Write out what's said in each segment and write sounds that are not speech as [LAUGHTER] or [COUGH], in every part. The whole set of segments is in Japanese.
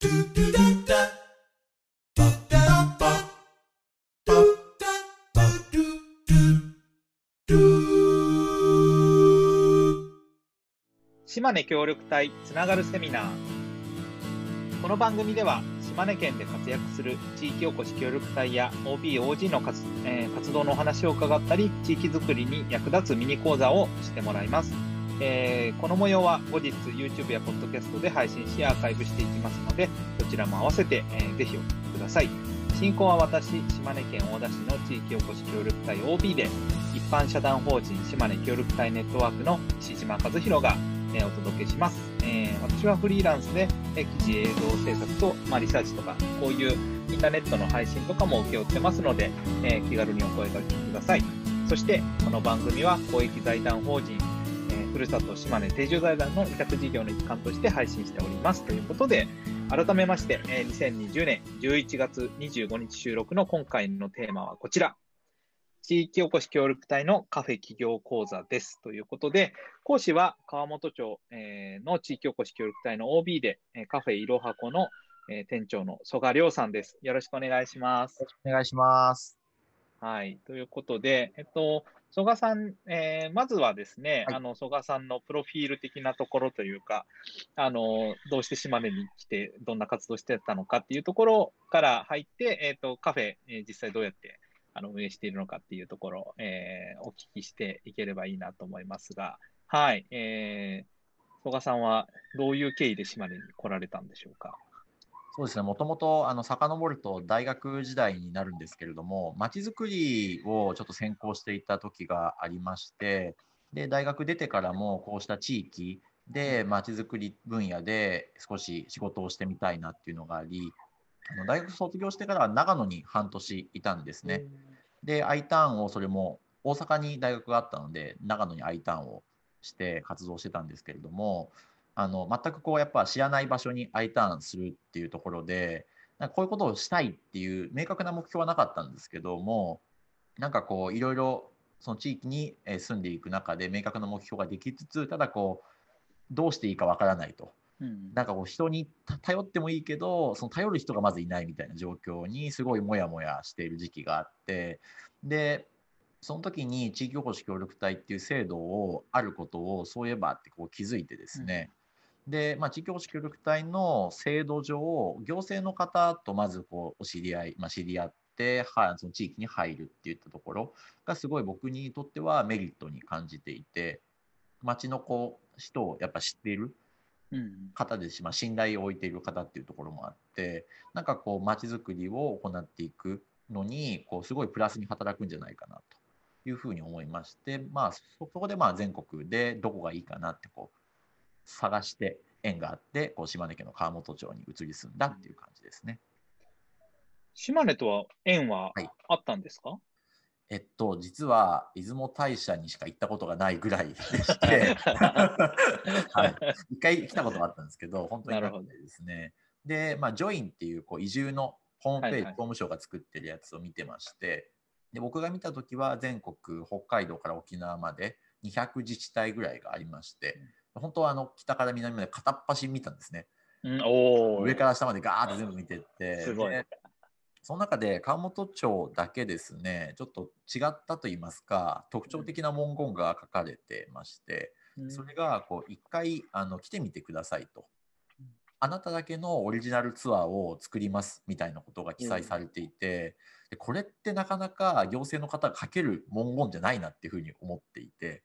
島根協力隊つながるセミナーこの番組では島根県で活躍する地域おこし協力隊や OB、OG の活,、えー活動のお話を伺ったり地域づくりに役立つミニ講座をしてもらいます、えーこの模様は後日 YouTube や Podcast で配信しアーカイブしていきますのでどちらも合わせて、えーぜひお聞きください進行は私島根県大田市の地域おこし協力隊 OB で一般社団法人島根協力隊ネットワークの石島和弘がえーお届けします。えー私はフリーランスで、え記事映像制作と、まあ、リサーチとか、こういうインターネットの配信とかも請け負ってますので、え気軽にお声掛けください。そして、この番組は公益財団法人、るさと島根定住財団の委託事業の一環として配信しております。ということで、改めまして、えー2020年11月25日収録の今回のテーマはこちら。地域おこし協力隊のカフェ企業講座です。ということで、講師は川本町、えーの地域おこし協力隊の OB で、えーカフェいろはこの、えー店長の曽我亮さんです。よろしくお願いします。お願いします。はい。ということで、えっと、曽我さん、えーまずはですね、はいあの、曽我さんのプロフィール的なところというか、あの、どうして島根に来て、どんな活動してたのかっていうところから入って、えっと、カフェ、えー実際どうやってあの運営しているのかっていうところ、えーお聞きしていければいいなと思いますが、はい。えー、曽我さんはどういう経緯で島根に来られたんでしょうか？そうですね、もともとあの遡ると大学時代になるんですけれども、まちづくりをちょっと専攻していた時がありまして、で大学出てからもこうした地域でまちづくり分野で少し仕事をしてみたいなっていうのがあり、あの大学卒業してからは長野に半年いたんですね。で、I ターンをそれも大阪に大学があったので、長野に I ターンをして活動してたんですけれども、あの全くこうやっぱ知らない場所に I ターンするっていうところで、なんかこういうことをしたいっていう明確な目標はなかったんですけども、なんかこういろいろその地域にえー住んでいく中で明確な目標ができつつ、ただこうどうしていいかわからないと。うんなんかこう人にた頼ってもいいけど、その頼る人がまずいないみたいな状況にすごいモヤモヤしている時期があって、で、その時に地域おこし協力隊っていう制度をあることをそういえばってこう気づいてですね、で、まあ、地域おこし協力隊の制度上、行政の方とまずこうお知り合い、まあ、知り合って、はその地域に入るっていったところがすごい僕にとってはメリットに感じていて、町のこう人をやっぱ知っているうん。方ですし、まあ、信頼を置いている方っていうところもあってなんかこう街づくりを行っていくのにこうすごいプラスに働くんじゃないかなというふうに思いまして、まあ、そそこでまあ全国でどこがいいかなってこう探して縁があってこう島根県の川本町に移り住んだっていう感じですね。島根とは縁ははい。あったんですか、えっと、実は出雲大社にしか行ったことがないぐらいでして、[LAUGHS] はい、一回来たことがあったんですけど、本当になくてですね。で、まあ、ジョインっていうこう移住のホームページ、はいはい。法務省が作ってるやつを見てまして、で僕が見たときは全国、北海道から沖縄まで200自治体ぐらいがありまして、本当はあの北から南まで片っ端見たんですね。うん、おー。上から下までガーッと全部見てって、すごいでその中で川本町だけですね、ちょっと違ったと言いますか、特徴的な文言が書かれてまして、うん。それがこう一回あの来てみてくださいと。うん。あなただけのオリジナルツアーを作りますみたいなことが記載されていて、でこれってなかなか行政の方が書ける文言じゃないなっていうふうに思っていて、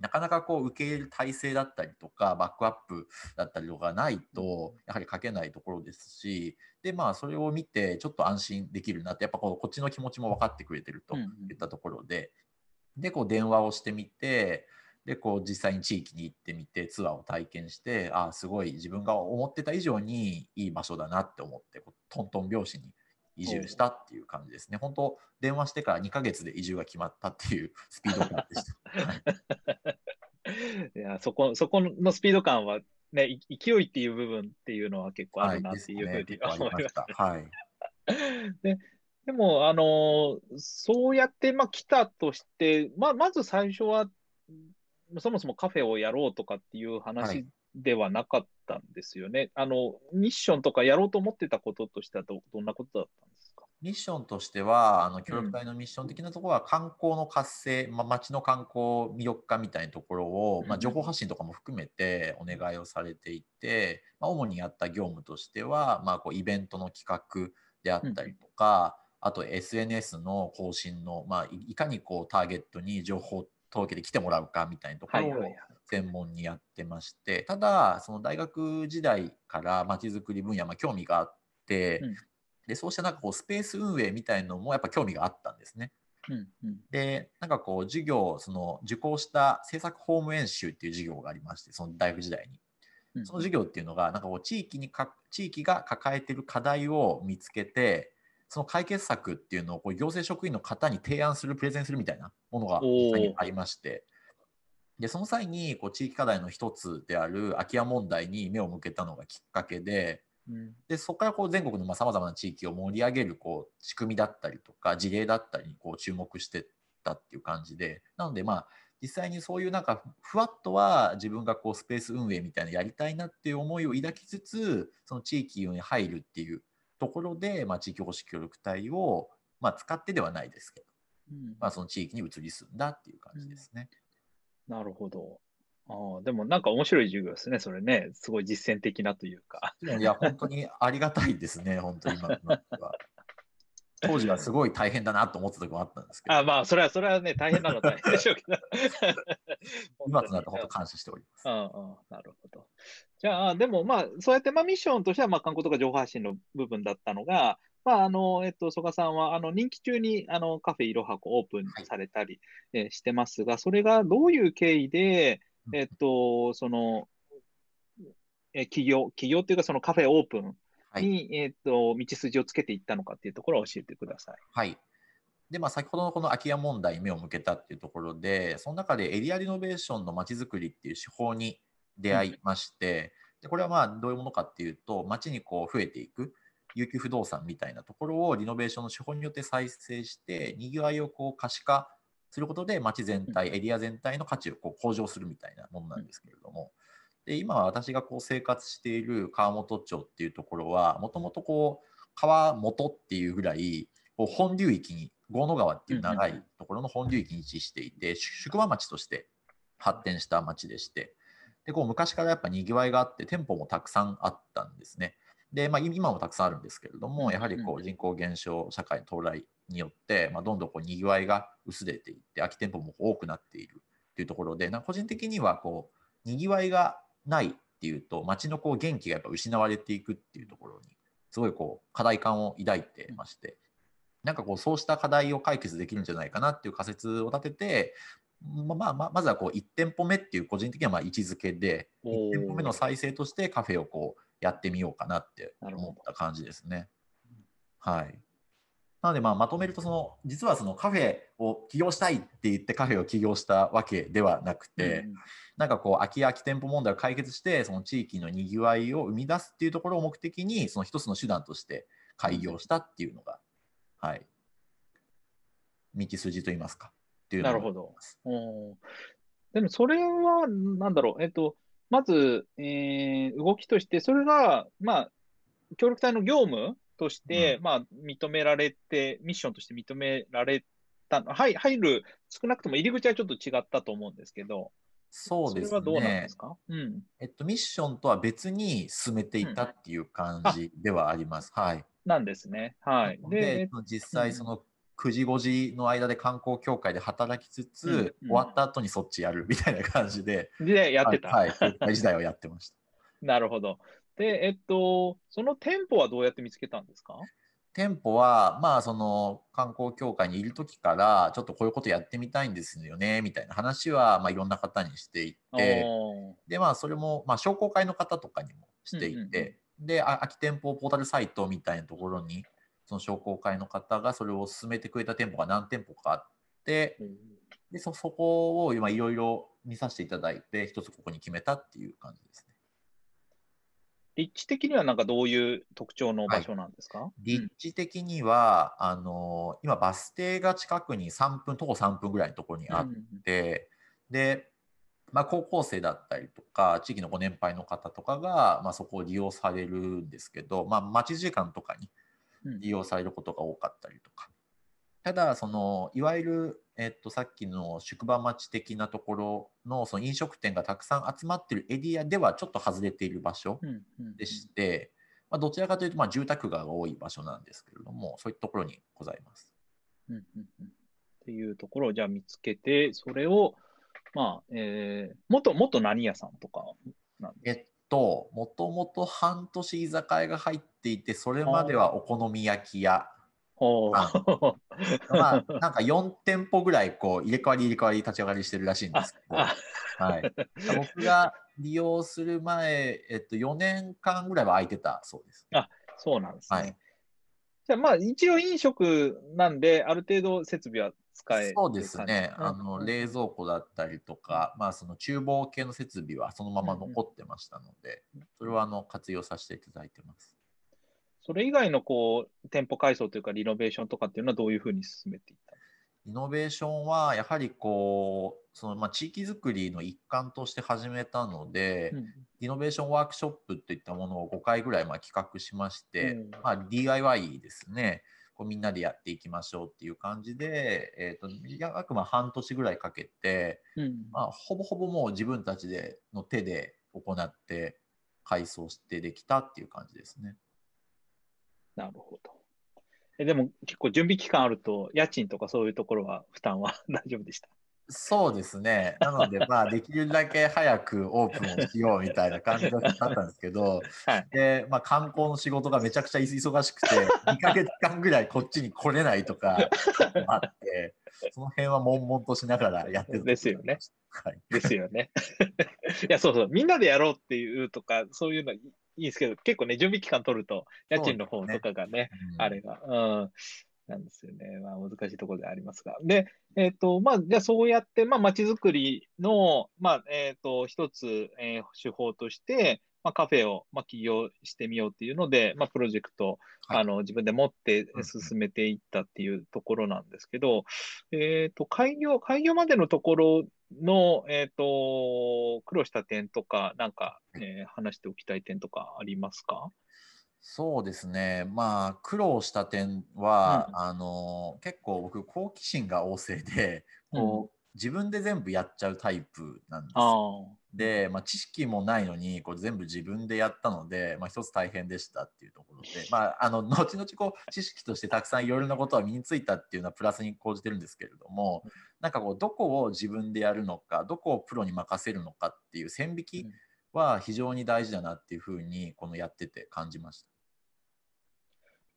なかなかこう受け入れる体制だったりとか、バックアップだったりとかないと、やはり書けないところですし、で、まあ、それを見て、ちょっと安心できるなって、やっぱこうこっちの気持ちも分かってくれてるとうんいったところで、で、こう電話をしてみて、で、こう実際に地域に行ってみて、ツアーを体験して、ああ、すごい自分が思ってた以上にいい場所だなって思って、トントン拍子に移住したっていう感じですね。本当、電話してから2ヶ月で移住が決まったっていうスピード感でした。は [LAUGHS] いいやそこそこのスピード感は、ね、い勢いっていう部分っていうのは結構あるなっていうふうに思いま。した。はい。[LAUGHS] ででも、あのーそうやって、まあ、来たとして、まあ、まず最初は、そもそもカフェをやろうとかっていうは話いではなかったんですよね。あの、ミッションとかやろうと思ってたこととしてはどどんなことだったんですか？ミッションとしては、あの協力隊のミッション的なところは、観光の活性、まあ、街の観光魅力化みたいなところを、まあ、情報発信とかも含めてお願いをされていて、まあ、主にやった業務としては、まあ、こうイベントの企画であったりとか、あと SNS の更新の、まあ、いかにこうターゲットに情報届けて来てもらうかみたいなところを専門にやってまして、ただ、その大学時代からまちづくり分野、まあ、興味があって、うん。でそうしたなんかこうスペース運営みたいのもやっぱ興味があったんですね。うんうん、でなんかこう授業その受講した制作ホーム演習っていう授業がありましてその大学時代に。その授業っていうのがなんかこう地域にか地域が抱えている課題を見つけてその解決策っていうのをこう行政職員の方に提案するプレゼンするみたいなものが実際にありましてでその際にこう地域課題の一つである空き家問題に目を向けたのがきっかけででそこからこう全国のさまざ、まな地域を盛り上げるこう仕組みだったりとか事例だったりにこう注目してたっていう感じで。なのでまあ実際にそういうなんかふわっとは自分がこうスペース運営みたいなやりたいなっていう思いを抱きつつその地域に入るっていうところで、まあ、地域保守協力隊を、まあ、使ってではないですけど、うん、まあ、その地域に移り住んだっていう感じですね。うん、なるほど。ああ、でもなんか面白い授業ですね、それね。すごい実践的なというか。いや、本当にありがたいですね、[LAUGHS] 本当に今は。当時はすごい大変だなと思った時もあったんですけど。あまあ、それは、それはね、大変なのは大変でしょうけど。[LAUGHS] 今となって本当感謝しております。ああ、なるほど。じゃあ、でもまあ、そうやってまあミッションとしては、まあ、観光とか情報発信の部分だったのが、まあ、あの、えっと、曽我さんは、あの、任期中に、あの、カフェいろはこオープンされたり、はい、えしてますが、それがどういう経緯で、えっと、その、え企業、企業っていうかそのカフェオープンに、はい、えっと、道筋をつけていったのかっていうところを教えてください。はい。で、まあ、先ほどのこの空き家問題に目を向けたっていうところで、その中でエリアリノベーションのまちづくりっていう手法に出会いまして、でこれはまあどういうものかっていうと、街にこう増えていく有給不動産みたいなところをリノベーションの手法によって再生して、にぎわいをこう可視化することで町全体、エリア全体の価値をこう向上するみたいなものなんですけれども、で今私がこう生活している川本町っていうところは、もともとこう川本っていうぐらい、こう本流域に、郷野川っていう長いところの本流域に位置していて、宿場町として発展した町でして、でこう昔からやっぱにぎわいがあって、店舗もたくさんあったんですね。で、まあ、今もたくさんあるんですけれども、やはりこう人口減少社会の到来によって、まあ、どんどんこうにぎわいが薄れていって、空き店舗も多くなっているというところで、な個人的にはこうにぎわいがないっていうと、街のこう元気がやっぱ失われていくっていうところに、すごいこう課題感を抱いてまして、なんかこうそうした課題を解決できるんじゃないかなっていう仮説を立てて、まあまあ、まずはこう1店舗目っていう個人的にはまあ位置づけで、1店舗目の再生としてカフェをこうやってみようかなって思った感じですね。はい。なので、まあ、まとめるとその、実はそのカフェを起業したいって言ってカフェを起業したわけではなくて、うん、なんかこう、空き家空き店舗問題を解決して、その地域のにぎわいを生み出すっていうところを目的に、その一つの手段として開業したっていうのが、はい、道筋といいますか、っていうなるほど。でもそれは、なんだろう、えっと、まず、えー、動きとして、それが、まあ、協力隊の業務として、うん、まあ、認められて、ミッションとして認められた、はい、入る、少なくとも入り口はちょっと違ったと思うんですけど、そうですね。それはどうなんですか、うん、えっと、ミッションとは別に進めていたっていう感じではあります。うん、はい。なんですね。はい。で、実際、その9時5時の間で観光協会で働きつつ、うんうん、終わった後にそっちやるみたいな感じで、で、やってた。はい、はい、時代はやってました。[LAUGHS] なるほど。で、えっと、その店舗はどうやって見つけたんですか？店舗は、まあ、その観光協会にいる時から、ちょっとこういうことやってみたいんですよね、みたいな話は、まあ、いろんな方にしていて、で、まあ、それも、まあ、商工会の方とかにもしていて、うんうんうん、で、空き店舗ポータルサイトみたいなところに、その商工会の方がそれを進めてくれた店舗が何店舗かあって、でそそこを今いろいろ見させていただいて、一つここに決めたっていう感じですね。立地的にはなんかどういう特徴の場所なんですか、はい、立地的には、あの今バス停が近くに3分徒歩3分ぐらいのところにあって、うん、でまあ、高校生だったりとか、地域のご年配の方とかが、まあ、そこを利用されるんですけど、まあ、待ち時間とかに利用されることが多かったりとか。ただ、そのいわゆる、えっと、さっきの宿場町的なところのその飲食店がたくさん集まっているエリアではちょっと外れている場所でして、まあ、どちらかというとまあ住宅街が多い場所なんですけれども、そういったところにございます。うんうんうんっていうところをじゃあ見つけて、それを、まあ、えー、元、元何屋さんとかなんですえっと、もともと半年居酒屋が入っていて、それまではお好み焼き屋。まあ、なんか4店舗ぐらいこう入れ替わり入れ替わり立ち上がりしてるらしいんですけど、あはい、[LAUGHS] 僕が利用する前、えっと、4年間ぐらいは空いてたそうです。そうなんですね。はいじゃあまあ一応飲食なんで、ある程度設備は使えるそうですね、あのうん冷蔵庫だったりとか、まあ、その厨房系の設備はそのまま残ってましたので、それはあの活用させていただいてます。それ以外のこう店舗改装というかリノベーションとかっていうのはどういうふうに進めていったイノベーションはやはりこうそのまあ地域づくりの一環として始めたので、か、イノベーションワークショップといったものを5回ぐらいまあ企画しまして、うん。まあ、DIY ですねこうみんなでやっていきましょうっていう感じで、えー、と約まあ半年ぐらいかけて、うんまあ、ほぼほぼもう自分たちでの手で行って改装してできたっていう感じですね。なるほど。えでも結構準備期間あると、家賃とかそういうところは負担は [LAUGHS] 大丈夫でした？そうですね。なので、まあ、できるだけ早くオープンをしようみたいな感じだったんですけど、[LAUGHS] はいで、まあ、観光の仕事がめちゃくちゃ忙しくて、2ヶ月間ぐらいこっちに来れないとかあって、その辺は悶々としながらやってるですよね。はい。ですよね。いや、そうそう、みんなでやろうっていうとか、そういうのいいいですけど、結構ね、準備期間取ると、家賃の方とかがね、うんあれが、うん、なんですよね。まあ、難しいところではありますが。で、えっ、と、まあ、じゃあそうやって、まあ、街づくりの、まあ、えっ、と、一つ、えー手法として、まあ、カフェを、まあ、起業してみようっていうので、まあ、プロジェクト、はいあの、自分で持って進めていったっていうところなんですけど、えっ、と、開業、開業までのところの、えっ、と、苦労した点とか、なんか、えー話しておきたい点とかありますか？そうですね。まあ、苦労した点は、うんあの、結構僕、好奇心が旺盛で、[LAUGHS] こう、自分で全部やっちゃうタイプなんですよ。で、まあ、知識もないのにこう全部自分でやったので、まあ、一つ大変でしたっていうところで、まあ、あの後々こう知識としてたくさんいろいろなことは身についたっていうのはプラスに講じてるんですけれどもうんなんかこうどこを自分でやるのかどこをプロに任せるのかっていう線引きうんは非常に大事だなっていうふうにこのやってて感じました。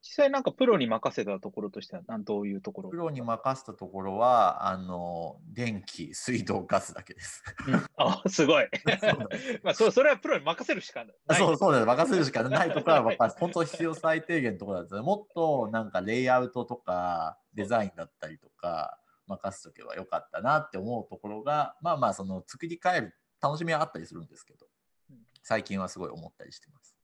実際なんかプロに任せたところとしては、なんどういうところ？プロに任せたところはあの電気水道ガスだけです。うんあ、すごい。まあ、そそれはプロに任せるしかない。そうそうです。任せるしかないところは、まあ、本当必要最低限のところなんですね。もっとなんかレイアウトとかデザインだったりとか任せとけばよかったなって思うところが、まあまあその作り変える楽しみはあったりするんですけどうん、最近はすごい思ったりしてます。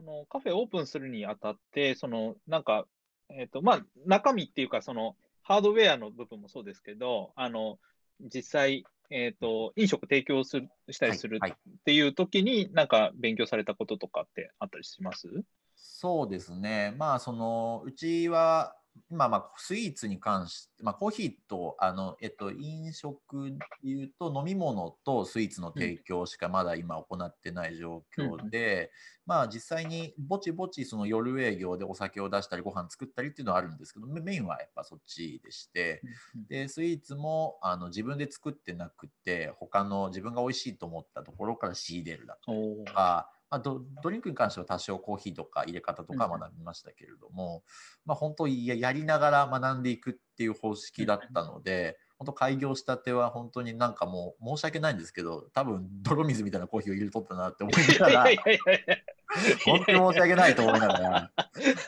そのカフェオープンするにあたって、そのなんか、えっ、と、まあ、中身っていうか、そのハードウェアの部分もそうですけど、あの、実際、えっ、と、飲食提供するしたりするはいはいっていう時に、なんか勉強されたこととかってあったりします？そうですね。まあそのうちは今まあスイーツに関して、まあ、コーヒーとあの、えっと、飲食でいうと飲み物とスイーツの提供しかまだ今行ってない状況で、まあ実際にぼちぼちその夜営業でお酒を出したりご飯作ったりっていうのはあるんですけどメメインはやっぱそっちでしてでスイーツもあの自分で作ってなくて他の自分が美味しいと思ったところから仕入れるだとか、まあ、ドドリンクに関しては多少コーヒーとか入れ方とか学びましたけれども、まあ、本当ややりながら学んでいくっていう方式だったので、本当開業したては本当になんかもう申し訳ないんですけど多分泥水みたいなコーヒーを入れとったなって思いながら [LAUGHS] 本当に申し訳ないと思いながら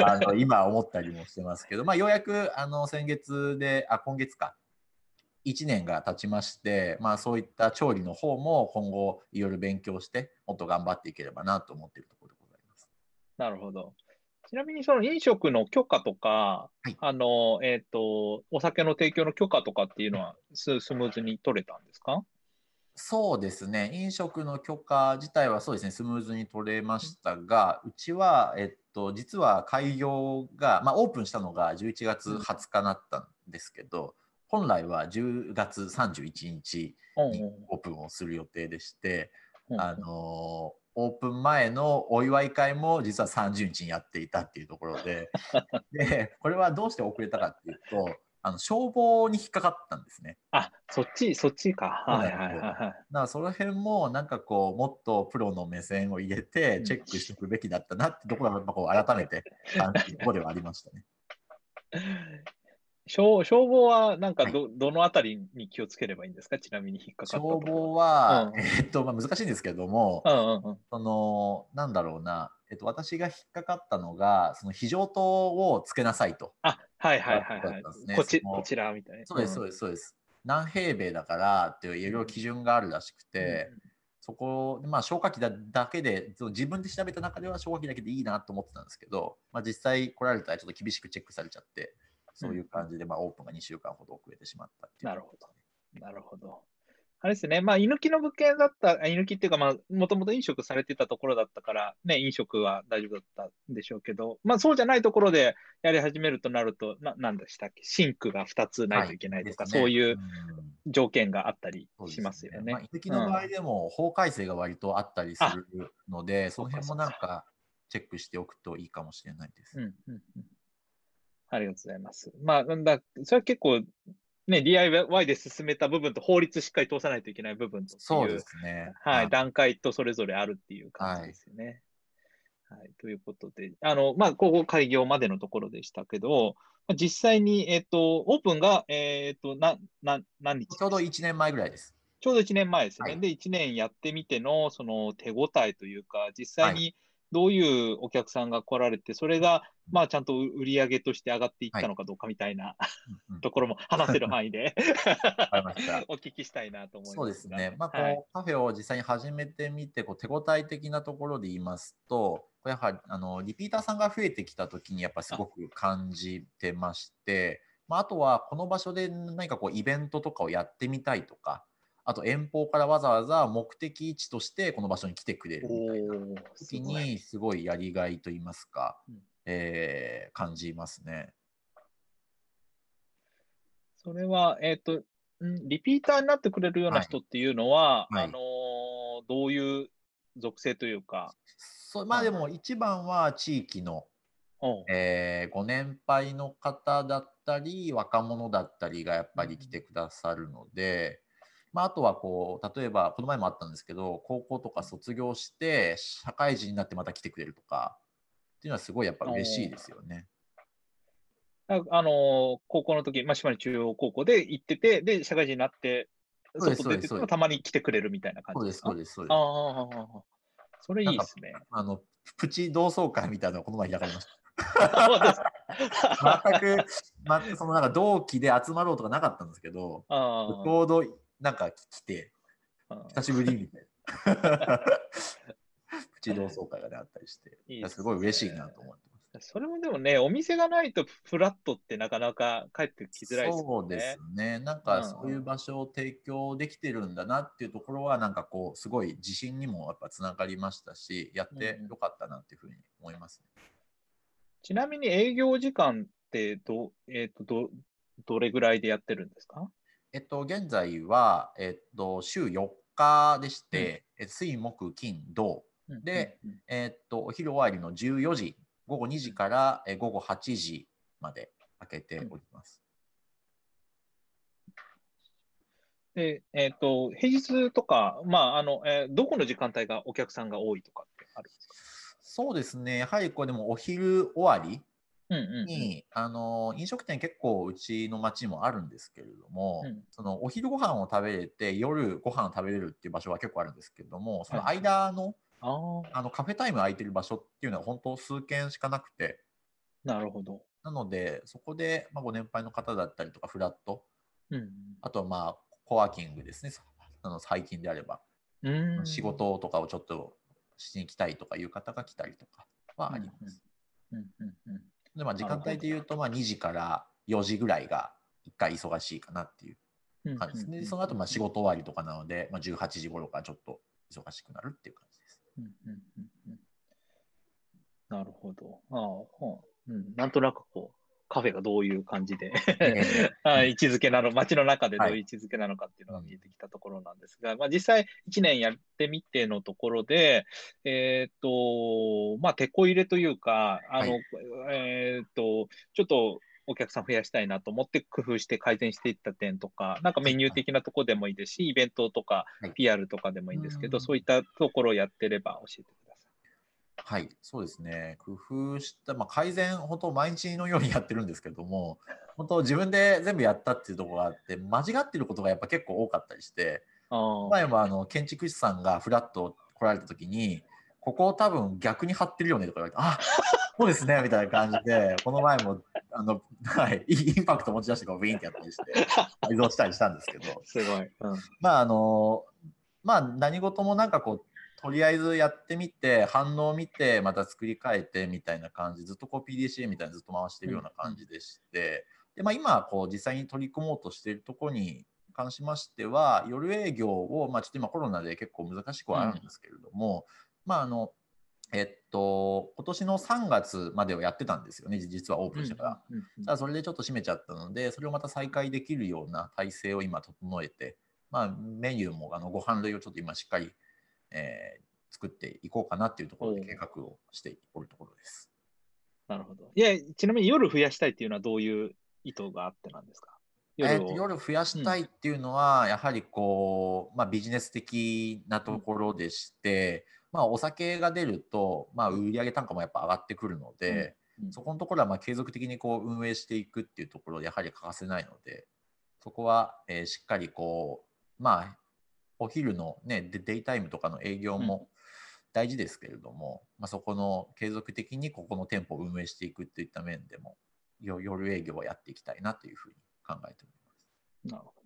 あの今思ったりもしてますけど、まあ、ようやくあの先月であ今月か1年が経ちまして、まあ、そういった調理の方も今後いろいろ勉強してもっと頑張っていければなと思っているところでございます。なるほど。ちなみにその飲食の許可とか、はいあの、えっ、と、お酒の提供の許可とかっていうのはススムーズに取れたんですか？そうですね、飲食の許可自体はそうですね、スムーズに取れましたが、うちは、えっと、実は開業が、まあ、オープンしたのが11月20日だったんですけど、本来は10月31日にオープンをする予定でして、あのオープン前のお祝い会も実は30日にやっていたっていうところで [LAUGHS] でこれはどうして遅れたかっていうとあの消防に引っかかったんですね。あそっちそっちか。はいはいはいはい。だからその辺もなんかこうもっとプロの目線を入れてチェックしておくべきだったなってところがやっぱこう改めて感じるところではありましたね。[LAUGHS] 消消防はなんかど,、どのあたりに気をつければいいんですか？ちなみに引っかかった消ろ防は、うんえっとまあ、難しいんですけども、うんうんうん。そのなんだろうな、えっと、私が引っかかったのがその非常灯をつけなさいと。あはいはいはいはい。ねこちこちらみたいな。そうですそうですそうです。何平米だからっていういろいろ基準があるらしくて、そこでまあ消火器だだけでその自分で調べた中では消火器だけでいいなと思ってたんですけど、まあ、実際来られたらちょっと厳しくチェックされちゃってそういう感じでまあオープンが2週間ほど遅れてしまったっていう。なるほど。なるほど。あれですね、まあ、居抜きの物件だった、あ居抜きっていうか、まあ、もともと飲食されてたところだったから、ね、飲食は大丈夫だったんでしょうけど、まあ、そうじゃないところでやり始めるとなると、ななんでしたっけ、シンクが2つないといけないとか、ですね。そういうん。条件があったりしますよね。まあ、遺跡の場合でも法改正が割とあったりするので、その辺もなんか。チェックしておくといいかもしれないです。うんうんうんありがとうございます。まあ、なんだ、それは結構、ね、DIY で進めた部分と法律しっかり通さないといけない部分とそうですね。はい、段階とそれぞれあるっていう感じですよね。はい、ということで、あの、まあ、ここ開業までのところでしたけど、まあ実際に、えっ、と、オープンが、えっ、と、な、な、何日？ちょうど1年前ぐらいです。ちょうど1年前ですよね。はいで、1年やってみての、その手応えというか、実際にどういうお客さんが来られて、それが、まあ、ちゃんと売り上げとして上がっていったのかどうかみたいなうんうんところも [LAUGHS] 話せる範囲で。[LAUGHS] お聞きしたいなと思いますが。そうですね。まあ、こう、はいカフェを実際に始めてみて、こう手応え的なところで言いますと、やはりあのリピーターさんが増えてきたときに、やっぱすごく感じてまして、まあ、あとはこの場所で何かこうイベントとかをやってみたいとか、あと遠方からわざわざ目的地としてこの場所に来てくれるみたいな時に、すごい。やりがいと言いますか、うん。えー感じますね。それは、えっ、と、んリピーターになってくれるような人っていうのは、はいはい。あのーどういう属性というか、そうまあでも一番は地域のうん。えーご年配の方だったり若者だったりがやっぱり来てくださるので、まあ、あとはこう例えばこの前もあったんですけど高校とか卒業して社会人になってまた来てくれるとかっていうのはすごいやっぱ嬉しいですよね。ああのー高校の時、まあ、島根中央高校で行ってて、で、社会人になって、外出ててもたまに来てくれるみたいな感じですか？そうですそうですああそれいいですね。あのプチ同窓会みたいなのがこの前開かれました。[LAUGHS] [LAUGHS] 全く、ま、そのなんか同期で集まろうとかなかったんですけど、あちょうどなんか来て、あ久しぶりみたいな。[LAUGHS] プチ同窓会がねあったりして、いいですねすごい嬉しいなと思ってます。それもでもね、お店がないとフラットってなかなか帰ってきづらいですね。そうですね。なんうんかそういう場所を提供できてるんだなっていうところは、なんかこう、すごい自信にもやっぱつながりましたし、やってよかったなっていうふうに思います、ねちなみに営業時間ってど、えっとどどれぐらいでやってるんですか？えっと、現在は、えっと、週4日でして、え水、木、金、土、で、うんうん。えっと、お昼終わりの14時、午後2時からえ午後8時まで開けております。で、えっと、平日とか、まあ、あの、えーどこの時間帯がお客さんが多いとかってあるんですか？そうですね、やはりこれでもお昼終わりうんうんうんに、あの飲食店結構うちの町もあるんですけれども、うん。そのお昼ご飯を食べれて夜ご飯を食べれるっていう場所は結構あるんですけれどもそのはい間の,、ああ、あのカフェタイム空いてる場所っていうのは本当数軒しかなくて。なるほど。なのでそこで、まあ、ご年配の方だったりとかフラット。うんあとはまあコワーキングですね。あの最近であれば、うん。うん。仕事とかをちょっとしに来たいとかいう方が来たりとかはあります。うんうんうんでまあ、時間帯で言うと、まあ、2時から4時ぐらいが1回忙しいかなっていう。感じですね。うんうんうんその後まあ仕事終わりとかなので、まあ、18時頃からちょっと忙しくなるっていう感じです。うんうんうんうんなるほど。ああ、うん、なんとなくこう、カフェがどういう感じで。[LAUGHS] 位置づけなの、街の中でどういうはい。位置づけなのかっていうのが見えてきたところなんですが、まあ、実際1年やってみてのところで、えっ、と、まあ、手こ入れというか、あの、はえっ、と、ちょっとお客さん増やしたいなと思って工夫して改善していった点とか、なんかメニュー的なところでもいいですし、イベントとかはい。PR とかでもいいんですけど、うん。そういったところをやってれば教えてください。はい、そうですね。工夫した、まあ、改善、本当毎日のようにやってるんですけども、[LAUGHS] 本当自分で全部やったっていうところがあって、間違ってることがやっぱ結構多かったりして、前もあの建築士さんがフラッと来られた時に、ここ多分逆に貼ってるよねとか言われて、あそうですねみたいな感じで、[LAUGHS] この前もあの、はい、インパクト持ち出してこうウィーンってやったりして、改造したりしたんですけど、[LAUGHS] すごい。うんまああの、まあ何事もなんかこう、とりあえずやってみて、反応を見て、また作り変えてみたいな感じ、ずっとこう PDCA みたいにずっと回してるような感じでして、でまあ、今こう実際に取り組もうとしているところに関しましては、夜営業を、まあ、ちょっと今コロナで結構難しくはあるんですけれども、まああの、えっと、今年の3月まではやってたんですよね、実はオープンしてから。うんうんうんそれでちょっと閉めちゃったので、それをまた再開できるような体制を今整えて、まあ、メニューもあのご飯類をちょっと今しっかり、えー作っていこうかなっていうところで計画をしておるところです。なるほど。いや、ちなみに夜増やしたいっていうのはどういう意図があってなんですか？え夜を。ーと夜増やしたいっていうのは、やはりこう、まあ、ビジネス的なところでして、まあ、お酒が出ると、まあ、売上単価もやっぱ上がってくるので、うんうんそこのところはまあ継続的にこう運営していくっていうところでやはり欠かせないので、そこは、えーしっかりこう、まあ、お昼の、ね、デデイタイムとかの営業も大事ですけれども、まあ、そこの継続的にここの店舗を運営していくっていった面でも、よ夜営業をやっていきたいなというふうに考えております。なるほど。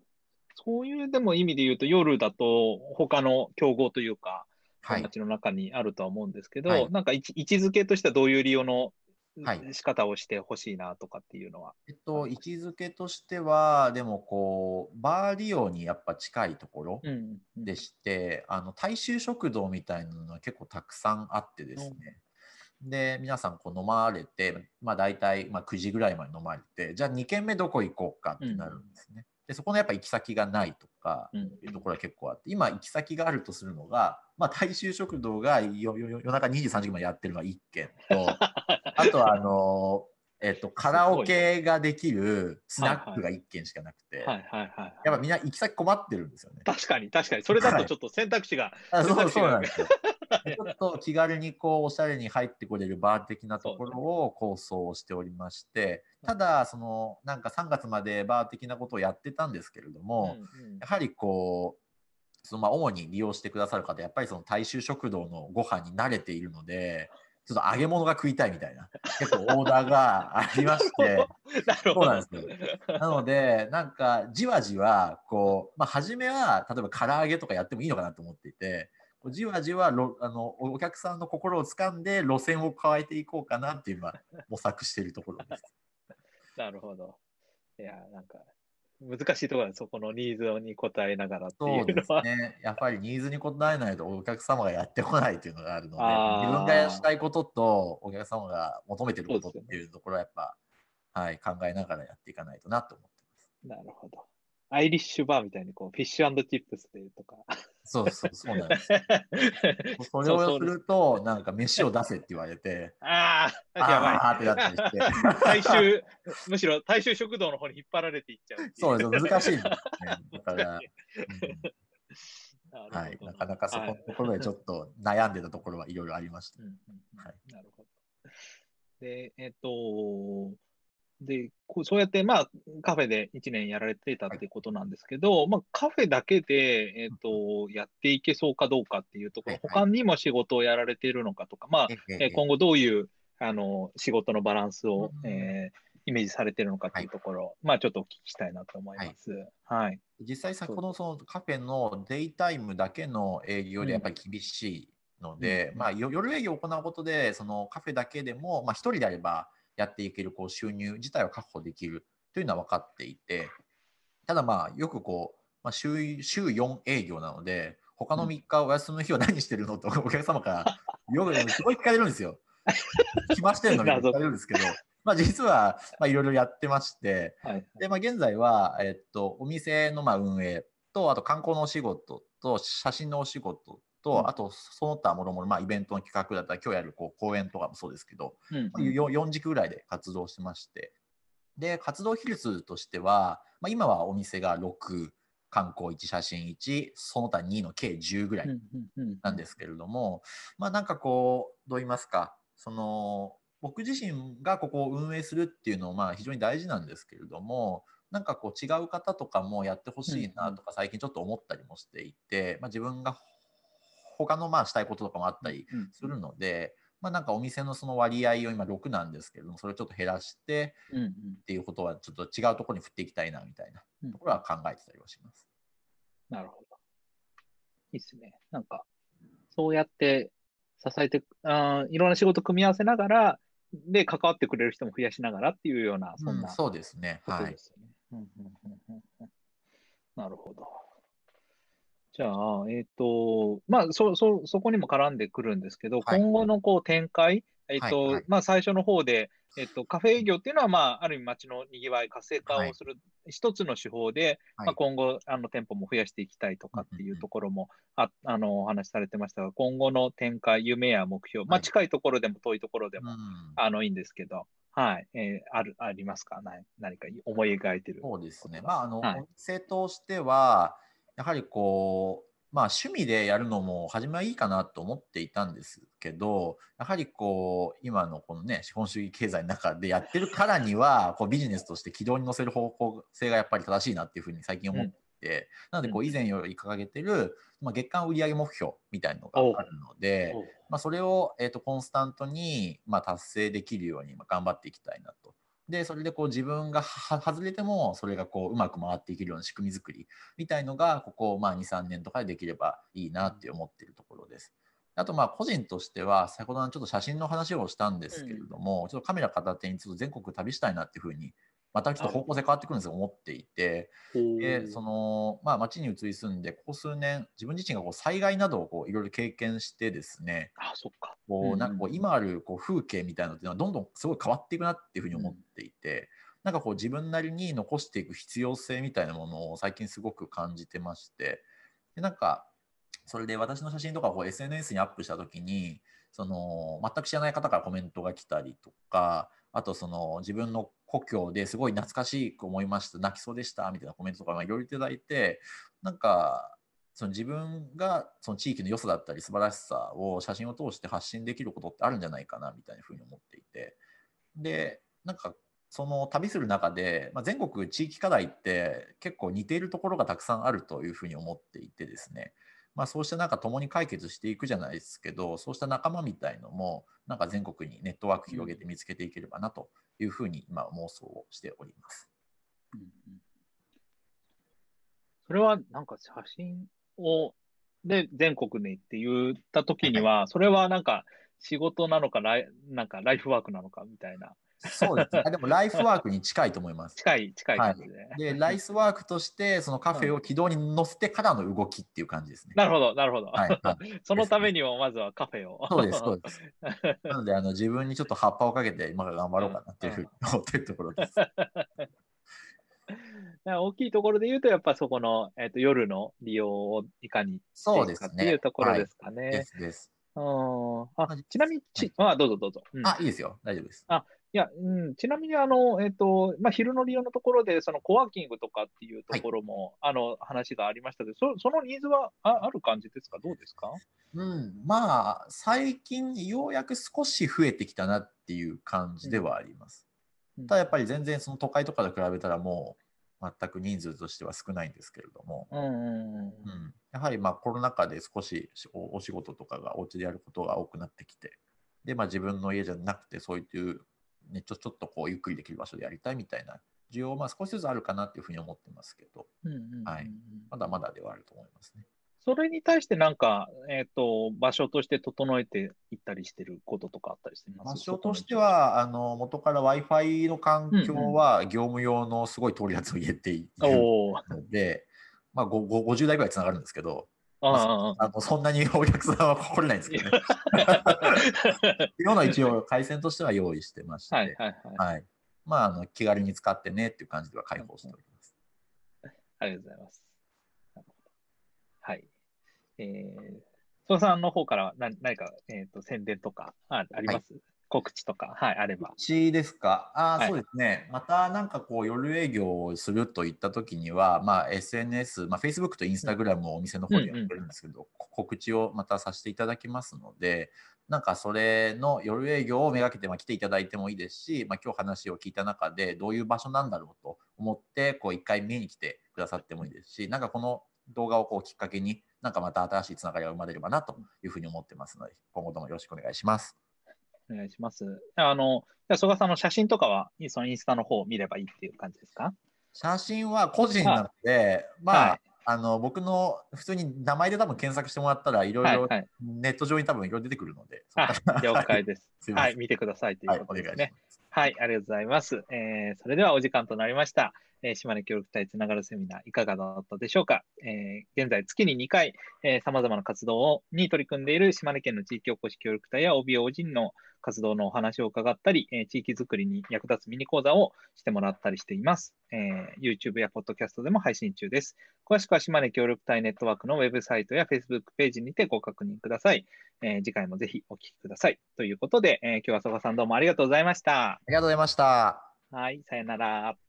そういうでも意味で言うと、夜だと他の競合というか、はい。街の中にあるとは思うんですけど、はいなんか位置づけとしてはどういう利用のはい仕方をしてほしいなとかっていうのは。えっと、位置づけとしては、でもこう、バー利用にやっぱ近いところうんうんでして、あの大衆食堂みたいなのは結構たくさんあってですね。で、皆さんこう飲まれて、まあ大体まあ9時ぐらいまで飲まれて、じゃあ2軒目どこ行こうかってなるんですね。で、そこのやっぱ行き先がないとか、うんいうところは結構あって、今行き先があるとするのが、まあ大衆食堂がよよよ夜中2時3時までやってるのが1軒と、[LAUGHS] あとはあの、えっと、カラオケができるスナックが1軒しかなくて、はいはいはい。やっぱみんな行き先困ってるんですよね。確かに確かに。それだとちょっと選択肢が、あそうそうなんですよ。で [LAUGHS] ちょっと気軽にこうおしゃれに入ってこれるバー的なところを構想しておりまして、ただ、そのなんか3月までバー的なことをやってたんですけれども、やはりこう、そのまあ主に利用してくださる方、やっぱりその大衆食堂のご飯に慣れているので、ちょっと揚げ物が食いたいみたいな、結構オーダーが [LAUGHS] ありまして。そうなんですよなので、なんかじわじわ、こう、まあ、初めは、例えば唐揚げとかやってもいいのかなと思っていて、じわじわろあのお客さんの心を掴んで路線を変えていこうかなっていう、まあ、模索しているところです。[LAUGHS] なるほど。いや、なんか、難しいところはそこのニーズに応えながらってそいううですのは。ね。やっぱりニーズに応えないとお客様がやってこないというのがあるので、自分がしたいこととお客様が求めてることっていうところはやっぱ、はい、考えながらやっていかないとなと思ってます。なるほど。アイリッシュバーみたいにこう、フィッシュチップスでとか。そうそう、そうなんです。[LAUGHS] それをすると、なんか飯を出せって言われて、[LAUGHS] ああ、やばい。あーってなったりして、大衆、むしろ大衆食堂の方に引っ張られていっちゃうそうです、難しいね。[LAUGHS] だから、うんはい、なかなかそこのはいところでちょっと悩んでたところはいろいろありました。はいなるほど。で、えっと、で、こうそうやって、まあ、カフェで1年やられてたっていうことなんですけど、まあ、カフェだけで、えっと、やっていけそうかどうかっていうところ、はいはい。他にも仕事をやられているのかとか、まあ、えええー今後どういう、あの、仕事のバランスを、うん。えーイメージされているのかっていうところ、まあ、ちょっとお聞きしたいなと思います。はい。実際先ほどそのカフェのデイタイムだけの営業でやっぱり厳しいので、うん。まあ、よ夜営業を行うことでそのカフェだけでも、まあ、1人であればやっていけるこう収入自体は確保できるというのは分かっていてただまあ、よくこう、まあ、週週4営業なので、他の3日お休みの日は何してるのとお客様からよくすごい聞かれるんですよ。[LAUGHS] 暇してるのに聞かれるんですけど、まあ、実は、まあ、いろいろやってまして、はい。で、まあ、現在は、えっと、お店のまあ運営と、あと観光のお仕事と、写真のお仕事と、うん。あと、その他もろもろ、まあ、イベントの企画だったり、今日やるこう講演とかもそうですけど、うん。まあよ4軸ぐらいで活動してまして、で、活動比率としては、まあ、今はお店が6、観光1、写真1、その他2の計10ぐらいなんですけれども、まあなんかこう、どう言いますか、その、僕自身がここを運営するっていうのはまあ非常に大事なんですけれども、なんかこう違う方とかもやってほしいなとか最近ちょっと思ったりもしていて、まあ自分が他のまあしたいこととかもあったりうんするので、まあなんかお店のその割合を今6なんですけれども、それをちょっと減らしてっていうことはちょっと違うところに振っていきたいなみたいなうんところは考えてたりはします。なるほど。いいっすね。なんか、そうやって支えて、あーいろんな仕事組み合わせながら、で、関わってくれる人も増やしながらっていうような、そんなうん、そうですね。なるほど。じゃあ、えっと、まあ、そ、そ、そこにも絡んでくるんですけど、はい。今後のこう展開、えっと、はい。はいまあ、最初の方で、えっと、カフェ営業っていうのは、まあ、ある意味街の賑わい、活性化はい。をする一つの手法で、はい。まあ、今後、あの、店舗も増やしていきたいとかっていうところも、あ、あの、お話しされてましたが、今後の展開、夢や目標、まあ、はい近いところでも遠いところでも、うん。あの、いいんですけど、はい、えーある、ありますか？何何か思い描いてる。そうですね。まあ、あの、はい。お店としては、やはりこう、まあ、趣味でやるのも初めはいいかなと思っていたんですけど、やはりこう、今のこのね、資本主義経済の中でやってるからには、こうビジネスとして軌道に乗せる方向性がやっぱり正しいなっていうふうに最近思って、なので、こう、以前より掲げてる、まあ、月間売上目標みたいなのがあるので、まあ、それを、えー、とコンスタントに、まあ、達成できるようにまあ頑張っていきたいなと。で、それでこう自分がは外れても、それがこううまく回っていけるような仕組み作りみたいのが、ここ、まあ、2、3年とかでできればいいなって思っているところです。あと、まあ、個人としては、先ほどのちょっと写真の話をしたんですけれども、ちょっとカメラ片手にちょっと全国旅したいなっていうふうに、またちょっと方向性変わってくるんですよ、思っていて、でそのまあ、町に移り住んで、ここ数年、自分自身がこう災害などをこういろいろ経験してですね、あ、そっか。こうなんかこう今あるこう風景みたいなのっていうのはどんどんすごい変わっていくなっていうふうに思っていて、なんかこう自分なりに残していく必要性みたいなものを最近すごく感じてまして、でなんかそれで私の写真とかをこう SNS にアップしたときに、その全く知らない方からコメントが来たりとか、あとその自分の故郷ですごい懐かしく思いました、泣きそうでしたみたいなコメントとかいろいろいただいて、なんかその自分がその地域の良さだったり素晴らしさを写真を通して発信できることってあるんじゃないかなみたいなふうに思っていて。でなんかその旅する中で、まあ、全国地域課題って結構似ているところがたくさんあるというふうに思っていてですね。まあ、そうしたなんか共に解決していくじゃないですけどそうした仲間みたいのもなんか全国にネットワーク広げて見つけていければなというふうに今妄想をしております。それはなんか写真を、で、全国にって言った時には、それはなんか仕事なのかライ、なんかライフワークなのかみたいな、そうですね。あでもライフワークに近いと思います。近い、近い感じで。で、ライスワークとして、そのカフェを軌道に乗せてからの動きっていう感じですね。なるほど、なるほど。はいはい [LAUGHS] そのためにもまずはカフェを。そうです、そうです。[LAUGHS] なので、あの自分にちょっと葉っぱをかけて、今から頑張ろうかなっていうふうに思ってるところです。[LAUGHS] 大きいところで言うと、やっぱそこの、えっと夜の利用をいかにそいうですね。いうところですかはいね。ですです。うんあまあちなみにち、あ、どうぞどうぞ。うんあ、いいですよ。大丈夫です。いや、うん、ちなみに、あの、えっと、まあ、昼の利用のところで、そのコワーキングとかっていうところも、あの、話がありましたけど、そそのニーズはあある感じですか？どうですか？うん、まあ、最近ようやく少し増えてきたなっていう感じではあります。うん。ただやっぱり全然その都会とかと比べたらもう全く人数としては少ないんですけれども、うん。やはりまあコロナ禍で少しおお仕事とかがお家でやることが多くなってきて、で、まあ、自分の家じゃなくて、そういう、ね、ちょちょっとこうゆっくりできる場所でやりたいみたいな需要はまあ少しずつあるかなっていうふうに思ってますけど、うんうんうんうん。はい。まだまだではあると思いますね。それに対してなんか、えっ、と、場所として整えていったりしてることとかあったりしてます？場所としては、あの元から Wi-Fi の環境は業務用のすごい通るやつを入れているので、まあ、ごご50台ぐらいつながるんですけど、ああのそんなにお客さんは来れないんですけどね。[LAUGHS] いうのを一応、回線としては用意してまして、はいはいはい。はいまあ、あの気軽に使ってねっていう感じでは開放しております。ありがとうございます。はい。えー、曽我さんの方から何何か、えー、と宣伝とかああります、告知とか、はい、あればう。ちですか？あ、はいそうですね。またなんかこう夜営業をするといったときには、まあ、SNS、まあ、Facebook と Instagram をお店の方でやってるんですけど、告知をまたさせていただきますので、なんかそれの夜営業をめがけてまあ来ていただいてもいいですし、まあ、今日話を聞いた中でどういう場所なんだろうと思って、こう一回見に来てくださってもいいですし、なんかこの動画をこうきっかけに、なんかまた新しいつながりが生まれればなというふうに思ってますので、今後ともよろしくお願いします。お願いします。あの、じゃあ曽我さんの写真とかは、そのインスタの方を見ればいいっていう感じですか？写真は個人なので、まあ、はいあの僕の普通に名前で多分検索してもらったらいろいろはいはい。ネット上に多分いろいろ出てくるので、あ、了解です。すはい、見てくださいといはい、うことですね。ます。はい、ありがとうございます。えーそれではお時間となりました。えー島根協力隊つながるセミナーいかがだったでしょうか、えー現在月に2回、えー、様々な活動をに取り組んでいる島根県の地域おこし協力隊や OBO 人の活動のお話を伺ったり、えー地域づくりに役立つミニ講座をしてもらったりしています。えー YouTube や Podcast でも配信中です。詳しくは島根協力隊ネットワークのウェブサイトや Facebook ページにてご確認ください。えー次回もぜひお聞きください。ということで、えー今日は曽我さんどうもありがとうございました。ありがとうございました。はい、さよなら。